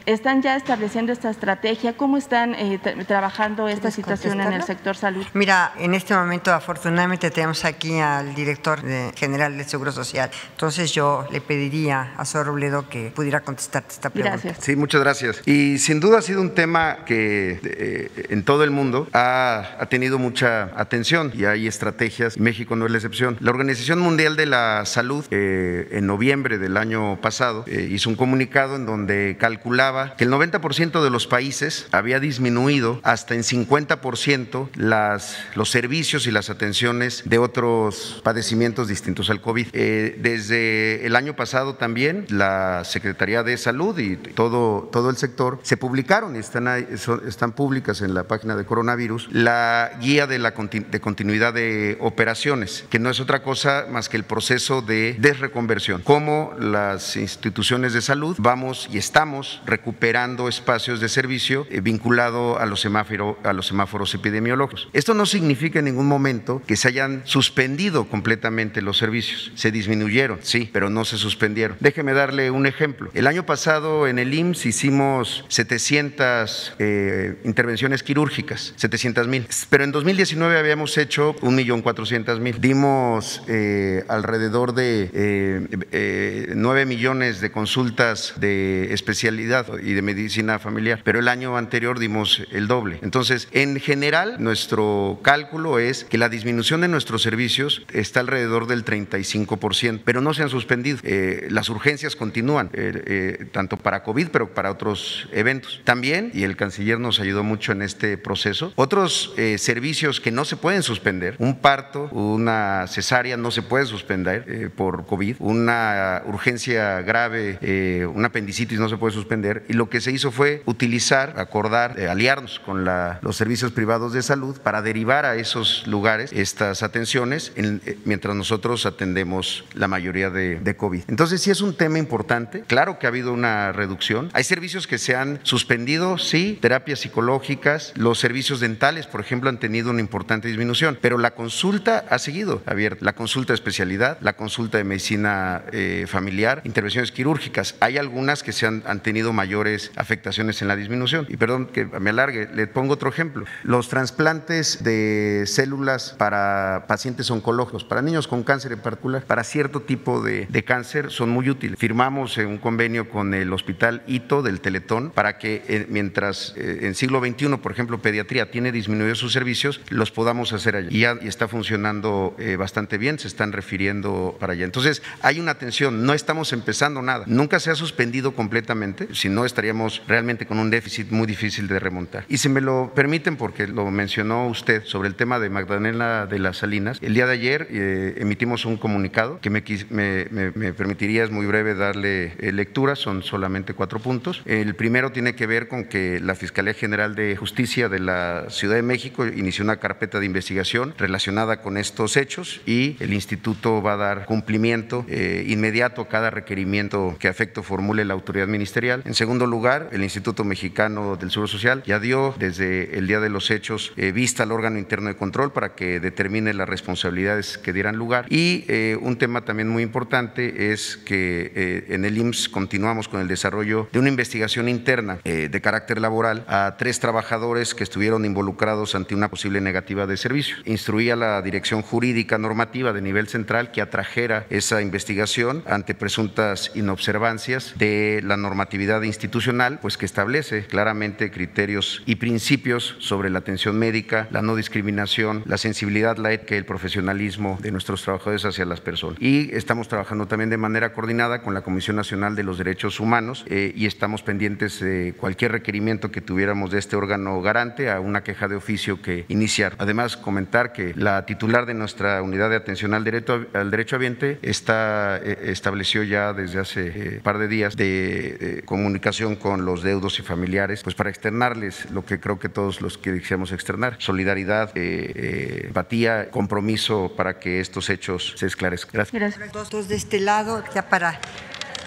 ¿Están ya estableciendo esta estrategia? ¿Cómo están trabajando esta situación en el sector salud? Mira, en este momento afortunadamente tenemos aquí al director general del Seguro Social. Entonces yo le pediría a Sor Robledo que pudiera contestarte esta pregunta. Gracias. Sí, muchas gracias. Y sin duda ha sido un tema que eh, en todo el mundo ha, ha, tenido mucha atención y hay estrategias. México no es la excepción. La Organización Mundial de la Salud eh, en noviembre del año pasado eh, hizo un comunicado en donde calculaba que el 90% de los países había disminuido hasta en 50% las, los servicios y las atenciones de otros padecimientos distintos al COVID. desde el año pasado también la Secretaría de Salud y todo, todo el sector se publicaron y están, están públicas en la página de coronavirus la guía de, la, de continuidad de operaciones, que no es otra cosa más que el proceso de desreconversión, cómo las instituciones de salud vamos y estamos recuperando espacios de servicio eh, vinculado a los, semáforo, a los semáforos epidemiológicos. Esto no significa en ningún momento que se hayan suspendido completamente los servicios, se disminuyeron, sí, pero no se suspendieron. Déjeme darle un ejemplo. El año pasado en el IMSS hicimos 700 eh, intervenciones quirúrgicas, 700 mil, pero en 2019 habíamos hecho 1.400.000. Dimos eh, alrededor de eh, 9 millones de consultas de especialidad y de medicina familiar, pero el año anterior dimos el doble. Entonces, en general, nuestro cálculo es que la disminución de nuestros servicios está alrededor del 35%, pero no se han suspendido. Eh, las urgencias continúan, eh, eh, tanto para COVID, pero para otros eventos. También, y el canciller nos ayudó mucho en este proceso, otros servicios que no se pueden suspender, un parto, una cesárea no se puede suspender por COVID, una urgencia grave, una apendicitis no se puede suspender, y lo que se hizo fue utilizar, acordar, aliarnos con los servicios privados de salud para derivar a esos lugares estas atenciones, mientras nosotros atendemos la mayoría de, de COVID. Entonces, sí es un tema importante. Claro que ha habido una reducción. Hay servicios que se han suspendido, sí, terapias psicológicas, los servicios dentales, por ejemplo, han tenido una importante disminución, pero la consulta ha seguido abierta. La consulta de especialidad, la consulta de medicina eh, familiar, intervenciones quirúrgicas. Hay algunas que se han, han tenido mayores afectaciones en la disminución. Y perdón que me alargue, le pongo otro ejemplo. Los trasplantes de células para pacientes oncológicos, para niños con cáncer en particular, para cierto tipo de, cáncer, son muy útiles. Firmamos un convenio con el Hospital Ito del Teletón para que eh, mientras eh, en siglo XXI, por ejemplo, pediatría tiene disminuido sus servicios, los podamos hacer allá. Y está funcionando eh, bastante bien, se están refiriendo para allá. Entonces, hay una atención, no estamos empezando nada. Nunca se ha suspendido completamente, si no estaríamos realmente con un déficit muy difícil de remontar. Y si me lo permiten, porque lo mencionó usted sobre el tema de Magdalena de las Salinas, el día de ayer emitimos un comunicado que me, me, me, me permitiría, es muy breve, darle eh, lectura, son solamente cuatro puntos. El primero tiene que ver con que la Fiscalía General de Justicia de la Ciudad de México inició una carpeta de investigación relacionada con estos hechos y el instituto va a dar cumplimiento eh, inmediato a cada requerimiento que afecto formule la autoridad ministerial. En segundo lugar, el Instituto Mexicano del Seguro Social ya dio desde el día de los hechos eh, vista al órgano interno de control para que determine las responsabilidades que dieran lugar. Y un tema también muy importante es que eh, en el IMSS continuamos con el desarrollo de una investigación interna eh, de carácter laboral a tres trabajadores que estuvieron involucrados ante una posible negativa de servicio. Instruía la Dirección Jurídica Normativa de nivel central que atrajera esa investigación ante presuntas inobservancias de la normatividad institucional, pues que establece claramente criterios y principios sobre la atención médica, la no discriminación, la sensibilidad, la ética y el profesionalismo de nuestros trabajadores hacia las personas. Y estamos trabajando también de manera coordinada con la Comisión Nacional de los Derechos Humanos eh, y estamos pendientes de cualquier requerimiento que tuviéramos de este órgano garante a una queja de oficio que iniciar. Además, comentar que la titular de nuestra unidad de atención al derecho, al derecho ambiente está, eh, estableció ya desde hace eh, par de días de, comunicación con los deudos y familiares pues para externarles lo que creo que todos los que quisiéramos externar, solidaridad, eh, eh, empatía, compromiso para que estos hechos se esclarezcan. Gracias. Gracias. Dos de este lado, ya para,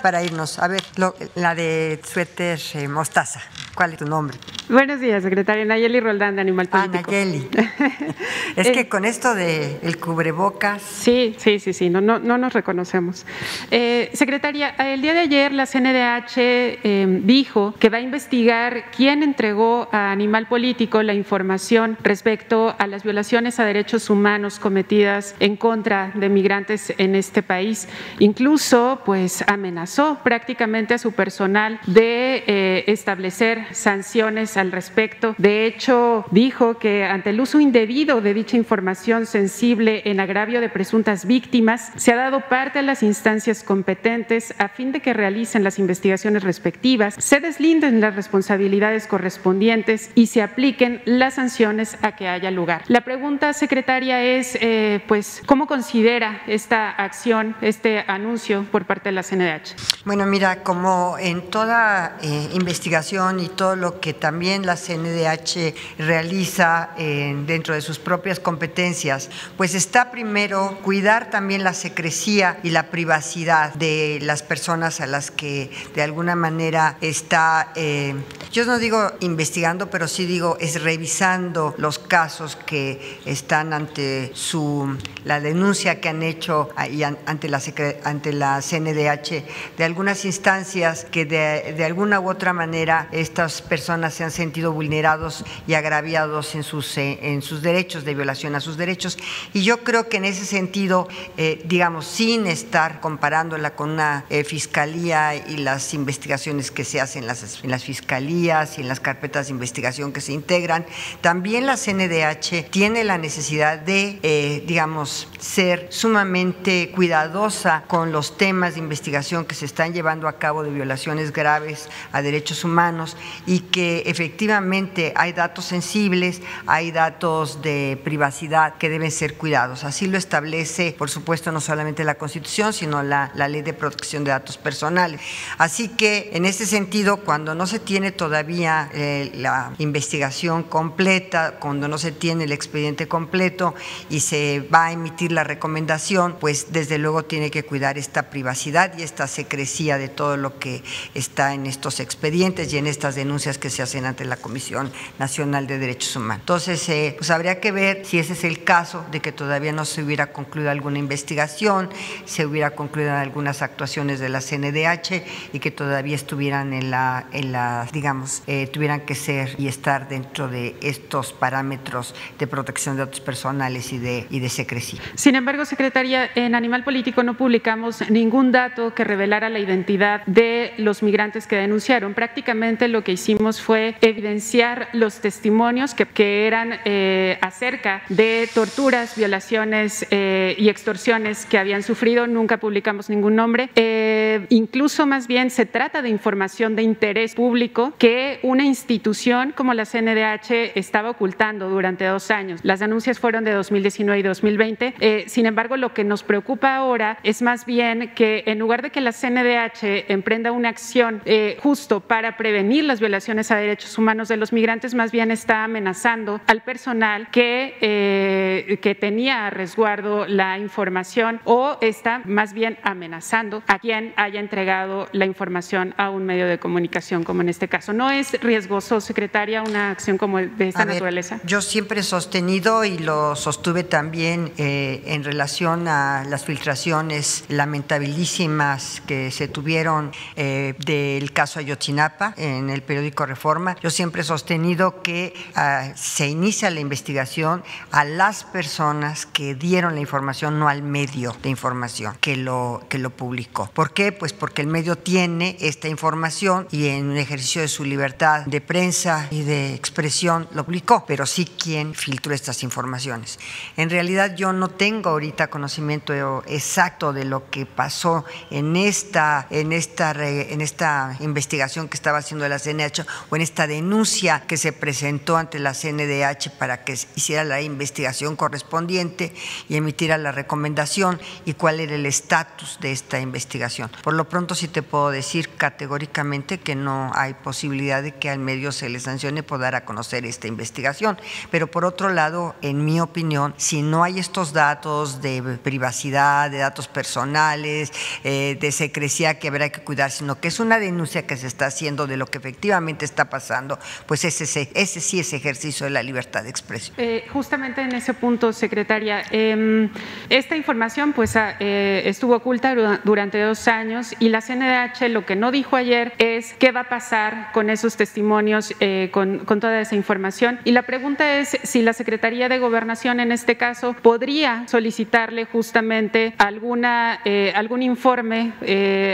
para irnos. A ver, lo- la de suéter eh, mostaza. ¿Cuál es tu nombre? Buenos días, secretaria Nayeli Roldán de Animal Ah, Político. Nayeli. Es que con esto de el cubrebocas, Sí, sí, sí, sí, no, no, no nos reconocemos. Eh, secretaria, el día de ayer la CNDH eh, dijo que va a investigar quién entregó a Animal Político la información respecto a las violaciones a derechos humanos cometidas en contra de migrantes en este país. Incluso, pues, amenazó prácticamente a su personal de eh, establecer sanciones al respecto. De hecho, dijo que ante el uso indebido de dicha información sensible en agravio de presuntas víctimas, se ha dado parte a las instancias competentes a fin de que realicen las investigaciones respectivas, se deslinden las responsabilidades correspondientes y se apliquen las sanciones a que haya lugar. La pregunta, secretaria, es, eh, pues, ¿cómo considera esta acción, este anuncio por parte de la CNDH? Bueno, mira, como en toda eh, investigación y todo lo que también la CNDH realiza eh, dentro de sus propias competencias, pues está primero cuidar también la secrecía y la privacidad de las personas a las que de alguna manera está, eh, yo no digo investigando, pero sí digo es revisando los casos que están ante su la denuncia que han hecho an- ante la ante la CNDH de algunas instancias que de, de alguna u otra manera estas personas se han sentido vulnerados y agraviados en sus eh, en sus derechos de violación a sus derechos. Y yo creo que en ese sentido eh, digamos sin estar comparándola con una eh, fiscalía y las investigaciones que se hacen en las, en las fiscalías y en las carpetas de investigación que se integran también la CNDH tiene la necesidad de eh, digamos ser sumamente cuidadosa con los temas de investigación que se están llevando a cabo de violaciones graves a derechos humanos y que efectivamente hay datos sensibles, hay datos de privacidad que deben ser cuidados. Así lo establece, por supuesto, no solamente la Constitución, sino la, la Ley de Protección de Datos Personales. Así que, en ese sentido, cuando no se tiene todavía eh, la investigación completa, cuando no se tiene el expediente completo y se va a emitir la recomendación, pues desde luego tiene que cuidar esta privacidad y esta secrecía de todo lo que está en estos expedientes y en estas denuncias que se hacen ante la Comisión Nacional de Derechos Humanos. Entonces, eh, pues habría que ver si ese es el caso de que todavía no se hubiera concluido alguna investigación, se hubiera concluido algunas actuaciones de la CNDH y que todavía estuvieran en la, en la digamos, eh, tuvieran que ser y estar dentro de estos parámetros de protección de datos personales y de, y de secrecía. Sin embargo, secretaria, en Animal Político no publicamos ningún dato que revelara la identidad de los migrantes que denunciaron. Prácticamente lo que hicimos fue evidenciar los testimonios que, que eran eh, acerca de torturas, violaciones eh, y extorsiones que habían sufrido. Nunca publicamos ningún nombre. Eh, incluso más bien se trata de información de interés público que una institución como la CNDH estaba ocultando durante dos años. Las denuncias fueron de 2019 y 2020. Eh, sin embargo, lo que nos preocupa ahora es más bien que en lugar de que la CNDH emprenda una acción eh, justo para prevenir las violaciones a derechos humanos de los migrantes, más bien está amenazando al personal que, eh, que tenía a resguardo la información o está más bien amenazando a quien haya entregado la información a un medio de comunicación, como en este caso. ¿No es riesgoso, secretaria, una acción como de esta A ver, naturaleza? Yo siempre he sostenido y lo sostuve también eh, en relación a las filtraciones lamentabilísimas que se tuvieron eh, del caso Ayotzinapa en el periódico Reforma. Yo siempre he sostenido que ah, se inicia la investigación a las personas que dieron la información, no al medio de información que lo, que lo publicó. ¿Por qué? Pues porque el medio tiene esta información y en un ejercicio de su libertad de prensa y de expresión lo publicó, pero sí quien filtró estas informaciones. En realidad yo no tengo ahorita conocimiento exacto de lo que pasó en esta, en esta, en esta investigación que estaba haciendo la CNDH o en esta denuncia que se presentó ante la CNDH para que hiciera la investigación correspondiente y emitiera la recomendación y cuál era el estatus de esta investigación. Por lo pronto sí te puedo decir categóricamente que no hay posibilidad de que al medio se le sancione por dar a conocer esta investigación. Pero por otro lado, en mi opinión, si no hay estos datos de privacidad, de datos personales, eh, de secrecía que habrá que cuidar, sino que es una denuncia que se está haciendo de lo que efectivamente está pasando, pues ese, ese sí es ejercicio de la libertad de expresión. Eh, justamente en ese punto, secretaria, em, esta información pues ah, eh, estuvo oculta durante dos años y la CNDH lo que no dijo ayer es qué va a pasar con esos testimonios, con, con toda esa información. Y la pregunta es si la Secretaría de Gobernación en este caso podría solicitarle justamente alguna, algún informe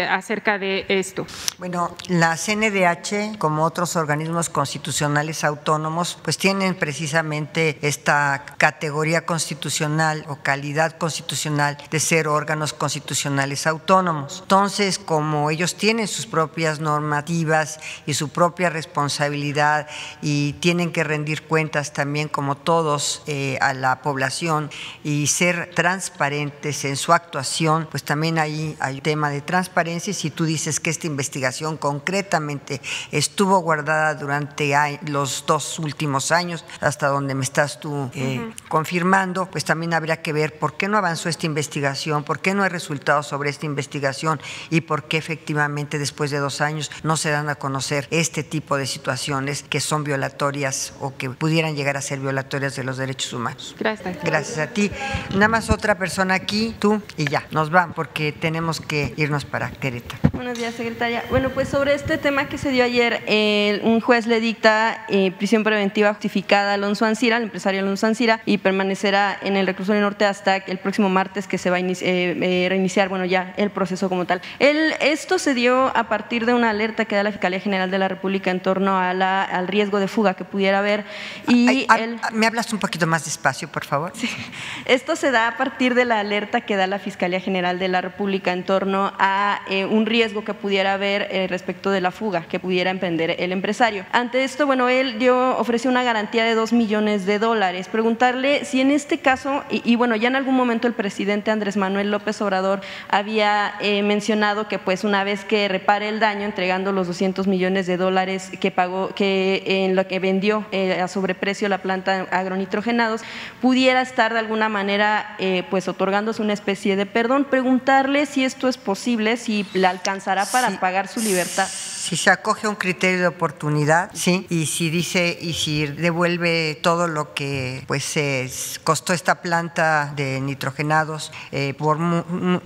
acerca de esto. Bueno, la CNDH, como otros organismos constitucionales autónomos, pues tienen precisamente esta categoría constitucional o calidad constitucional de ser órganos constitucionales autónomos. Entonces, como ellos tienen sus propias normativas y su propia responsabilidad y tienen que rendir cuentas también como todos eh, a la población y ser transparentes en su actuación, pues también ahí hay un tema de transparencia y si tú dices que esta investigación concretamente estuvo guardada durante los dos últimos años, hasta donde me estás tú eh, confirmando, pues también habría que ver por qué no avanzó esta investigación, por qué no hay resultados sobre esta investigación y por qué efectivamente después de dos años no se dan a conocer este tipo de situaciones que son violatorias o que pudieran llegar a ser violatorias de los derechos humanos. Gracias. Gracias a ti. Nada más otra persona aquí, tú y ya, nos van porque tenemos que irnos para Querétaro. Buenos días, secretaria. Bueno, pues sobre este tema que se dio ayer, un juez le dicta eh, prisión preventiva justificada a Alonso Ancira, al empresario Alonso Ancira, y permanecerá en el reclusorio norte hasta el próximo martes que se va a eh, eh, reiniciar, bueno, ya el proceso como tal. El, esto se dio a partir de una alerta que da la Fiscalía General de la República en torno a la, al riesgo de fuga que pudiera haber. Y ¿Me hablas un poquito más despacio, por favor? Sí. Esto se da a partir de la alerta que da la Fiscalía General de la República en torno a un riesgo que pudiera haber eh, respecto de la fuga que pudiera emprender el empresario. Ante esto, bueno, él dio, ofreció una garantía de dos millones de dólares. Preguntarle si en este caso, y, bueno, ya en algún momento el presidente Andrés Manuel López Obrador había eh, mencionado que pues una vez que repare el daño entregando los 200 millones de dólares que pagó, que en lo que vendió eh, a sobreprecio la planta agronitrogenados, pudiera estar de alguna manera pues otorgándose una especie de perdón. Preguntarle si esto es posible, si le alcanzará para pagar su libertad. Se acoge un criterio de oportunidad, sí, y si dice y si devuelve todo lo que pues se costó esta planta de nitrogenados, eh,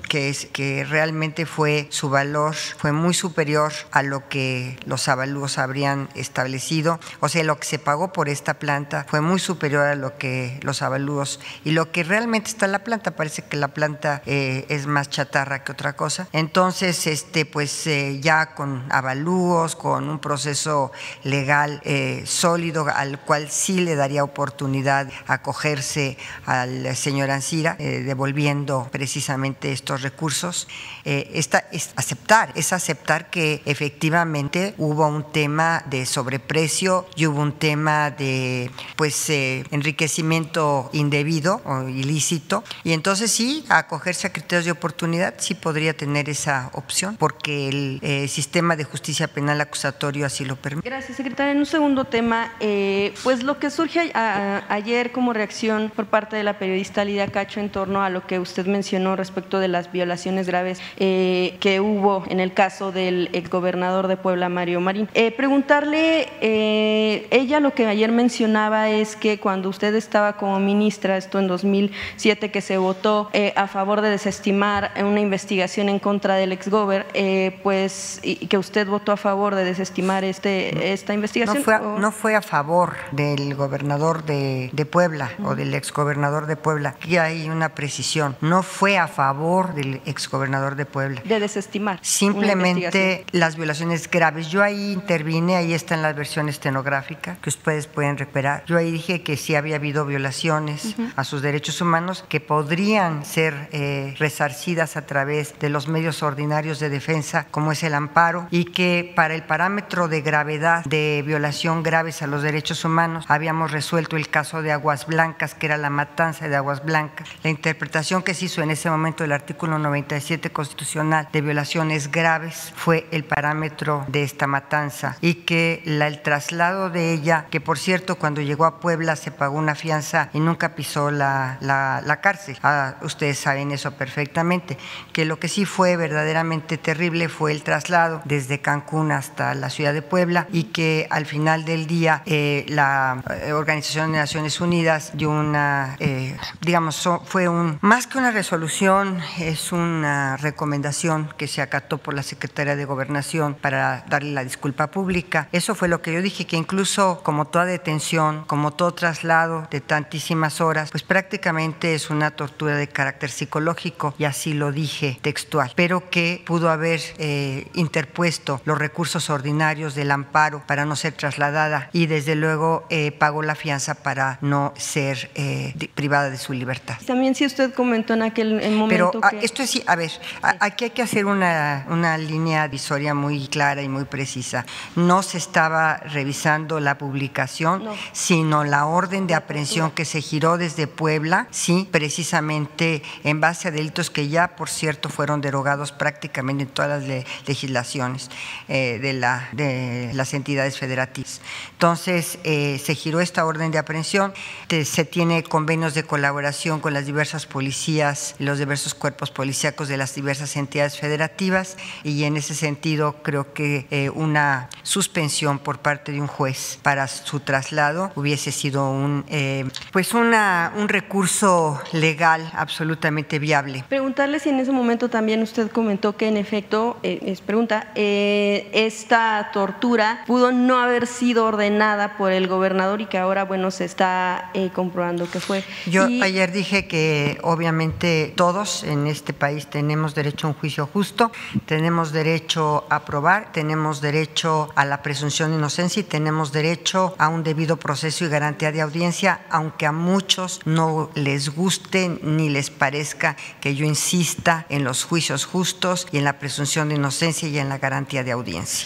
que, es, que realmente fue su valor fue muy superior a lo que los avalúos habrían establecido, o sea, lo que se pagó por esta planta fue muy superior a lo que los avalúos y lo que realmente está en la planta, parece que la planta eh, es más chatarra que otra cosa. Entonces, este, pues eh, ya con avalúos, con un proceso legal eh, sólido al cual sí le daría oportunidad acogerse al señor Ancira, eh, devolviendo precisamente estos recursos. esta, es aceptar, es aceptar que efectivamente hubo un tema de sobreprecio y hubo un tema de pues enriquecimiento indebido o ilícito y entonces sí acogerse a criterios de oportunidad sí podría tener esa opción porque el eh, sistema de justicia penal acusatorio así lo permite. Gracias, secretaria. En un segundo tema, eh, pues lo que surge ayer como reacción por parte de la periodista Lidia Cacho en torno a lo que usted mencionó respecto de las violaciones graves eh, que hubo en el caso del exgobernador de Puebla, Mario Marín. preguntarle, ella lo que ayer mencionaba es que cuando usted estaba como ministra, esto en 2007 que se votó a favor de desestimar una investigación en contra del exgober, eh, pues, y, que usted votó a favor de desestimar este, esta investigación. No fue, a, no fue a favor del gobernador de, Puebla o del exgobernador de Puebla. Aquí hay una precisión. No fue a favor del exgobernador de Puebla. De desestimar. Simplemente las violaciones graves. Yo ahí intervine, ahí está en la versión estenográfica que ustedes pueden recuperar. Yo ahí dije que sí había habido violaciones a sus derechos humanos que podrían ser eh, resarcidas a través de los medios ordinarios de defensa como es el amparo y que para el parámetro de gravedad de violación graves a los derechos humanos habíamos resuelto el caso de Aguas Blancas, que era la matanza de Aguas Blancas. La interpretación que se hizo en ese momento del artículo 97 constitucional de violaciones graves fue el parámetro de esta matanza y que la, el traslado de ella, que por cierto cuando llegó a Puebla se pagó una fianza y nunca pisó la, la, la cárcel. Ah, ustedes saben eso perfectamente, que lo que sí fue verdaderamente terrible fue el traslado desde Cancún hasta la ciudad de Puebla y que al final del día eh, la eh, Organización de Naciones Unidas dio una, eh, digamos, fue un, más que una resolución, es una recomendación que se acató por la Secretaría de Gobernación para darle la disculpa pública. Eso fue lo que yo dije, que incluso como toda detención, como todo traslado de tantísimas horas, pues prácticamente es una tortura de carácter psicológico y así lo dije textual, pero que pudo haber eh, interpuesto los recursos ordinarios del amparo para no ser trasladada y desde luego eh, pagó la fianza para no ser eh, privada de su libertad. También si usted comentó en aquel momento Pero que... ah, esto es, a ver, aquí hay que hacer una, una línea divisoria muy clara y muy precisa. No se estaba revisando la publicación, No. sino la orden de aprehensión que se giró desde Puebla, sí, precisamente en base a delitos que ya, por cierto, fueron derogados prácticamente en todas las le- legislaciones eh, de, la, de las entidades federativas. Entonces, eh, se giró esta orden de aprehensión, te- se tiene convenios de colaboración con las diversas policías, los diversos cuerpos policíacos de las diversas entidades federativas y en ese sentido creo que eh, una suspensión por parte de un juez para su traslado hubiese sido un, eh, pues una, un recurso legal absolutamente viable. Preguntarle si en ese momento también usted comentó que en efecto, eh, es pregunta, eh, esta tortura pudo no haber sido ordenada por el gobernador y que ahora, bueno, se está eh, comprobando que fue. Yo Y- ayer dije que obviamente todos en este país tenemos derecho a un juicio justo, tenemos derecho a probar, tenemos derecho a la presunción de inocencia y tenemos derecho a un debido proceso y garantía de audiencia, aunque a muchos no les guste ni les parezca que yo insista en los juicios justos y en la presunción de inocencia y en la garantía de audiencia.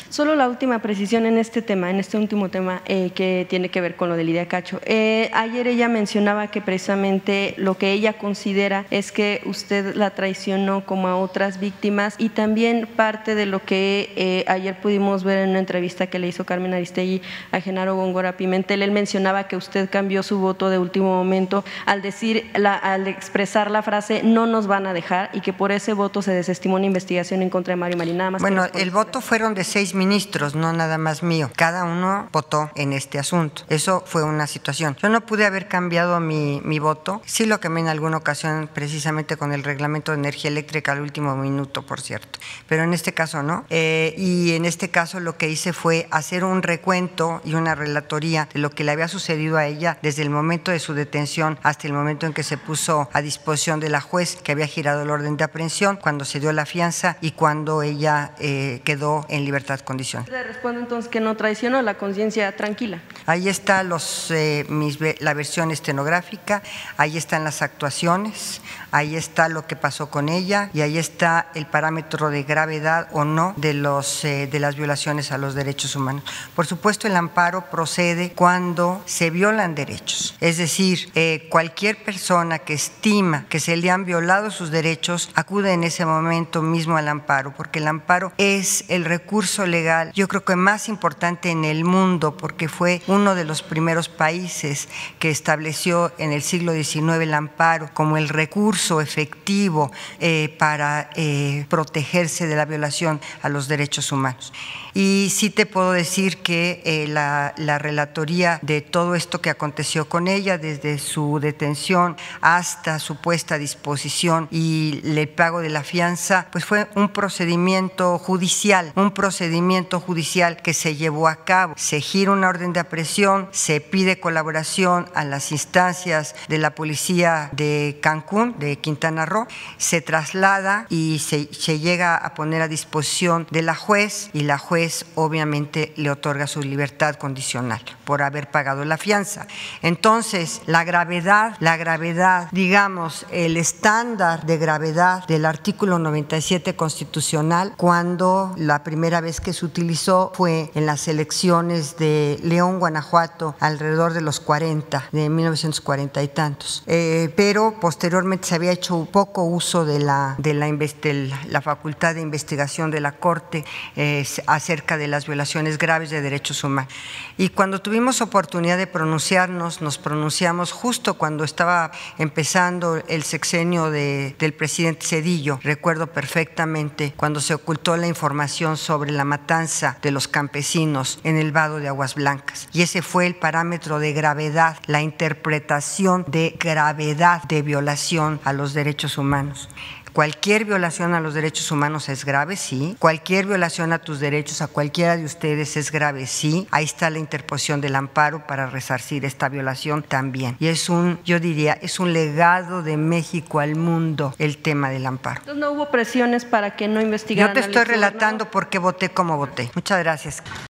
Solo la última precisión en este tema, en este último tema eh, que tiene que ver con lo de Lidia Cacho. Eh, ayer ella mencionaba que precisamente lo que ella considera es que usted la traicionó como a otras víctimas y también parte de lo que eh, ayer pudimos ver en una entrevista que le hizo Carmen Aristegui a Genaro Góngora Pimentel. Él mencionaba que usted cambió su voto de último momento al decir, la- al expresar la frase no nos van a dejar y que por ese voto se desestimó una investigación en contra de Mario Marín. Nada más Bueno, el voto fueron de seis ministros, no nada más mío. Cada uno votó en este asunto. Eso fue una situación. Yo no pude haber cambiado mi, mi voto. Sí lo cambié en alguna ocasión precisamente con el reglamento de energía eléctrica al último minuto, por cierto. Pero en este caso no. Eh, y en este caso lo que hice fue hacer un recuento y una relatoría de lo que le había sucedido a ella desde el momento de su detención hasta el momento en que se puso a disposición de la juez que había girado el orden de aprehensión, cuando se dio la fianza y cuando ella eh, quedó en libertad condicional. Le respondo entonces que no traicionó la conciencia tranquila. Ahí está los, eh, mis la versión estenográfica, ahí están las actuaciones, ahí está lo que pasó con ella y ahí está el parámetro de gravedad o no de, los, eh, de las violaciones a los derechos humanos. Por supuesto, el amparo procede cuando se violan derechos, es decir, eh, cualquier persona que estima que se le han violado sus derechos acude en ese momento mismo al amparo, porque el amparo es el recurso legal, yo creo que más importante en el mundo, porque fue uno de los primeros países que estableció en el siglo XIX el amparo como el recurso efectivo eh, para eh, protegerse de la violación a los derechos humanos. Y sí te puedo decir que eh, la, la relatoría de todo esto que aconteció con ella, desde su detención hasta su puesta a disposición y el pago de la fianza, pues fue un procedimiento judicial, un procedimiento judicial que se llevó a cabo. Se gira una orden de aprehensión, se pide colaboración a las instancias de la policía de Cancún, de Quintana Roo, se traslada y se, se llega a poner a disposición de la juez y la juez obviamente le otorga su libertad condicional por haber pagado la fianza. Entonces, la gravedad, la gravedad, digamos, el estándar de gravedad del artículo 97 constitucional, cuando la primera vez que se utilizó fue en las elecciones de León, Guanajuato, alrededor de los 40, de 1940 y tantos. Eh, pero posteriormente se había hecho poco uso de la, de la, de la facultad de investigación de la Corte eh, acerca de las violaciones graves de derechos humanos. Y cuando tuvimos oportunidad de pronunciarnos, nos pronunciamos justo cuando estaba empezando el sexenio de, del presidente Cedillo. Recuerdo perfectamente cuando se ocultó la información sobre la matanza de los campesinos en el vado de Aguas Blancas. Y ese fue el parámetro de gravedad, la interpretación de gravedad de violación a los derechos humanos. Cualquier violación a los derechos humanos es grave, sí. Cualquier violación a tus derechos, a cualquiera de ustedes, es grave, sí. Ahí está la interposición del amparo para resarcir esta violación también. Y es un, yo diría, es un legado de México al mundo el tema del amparo. Entonces no hubo presiones para que no investigaran. Yo te estoy relatando por qué voté como voté. Muchas gracias.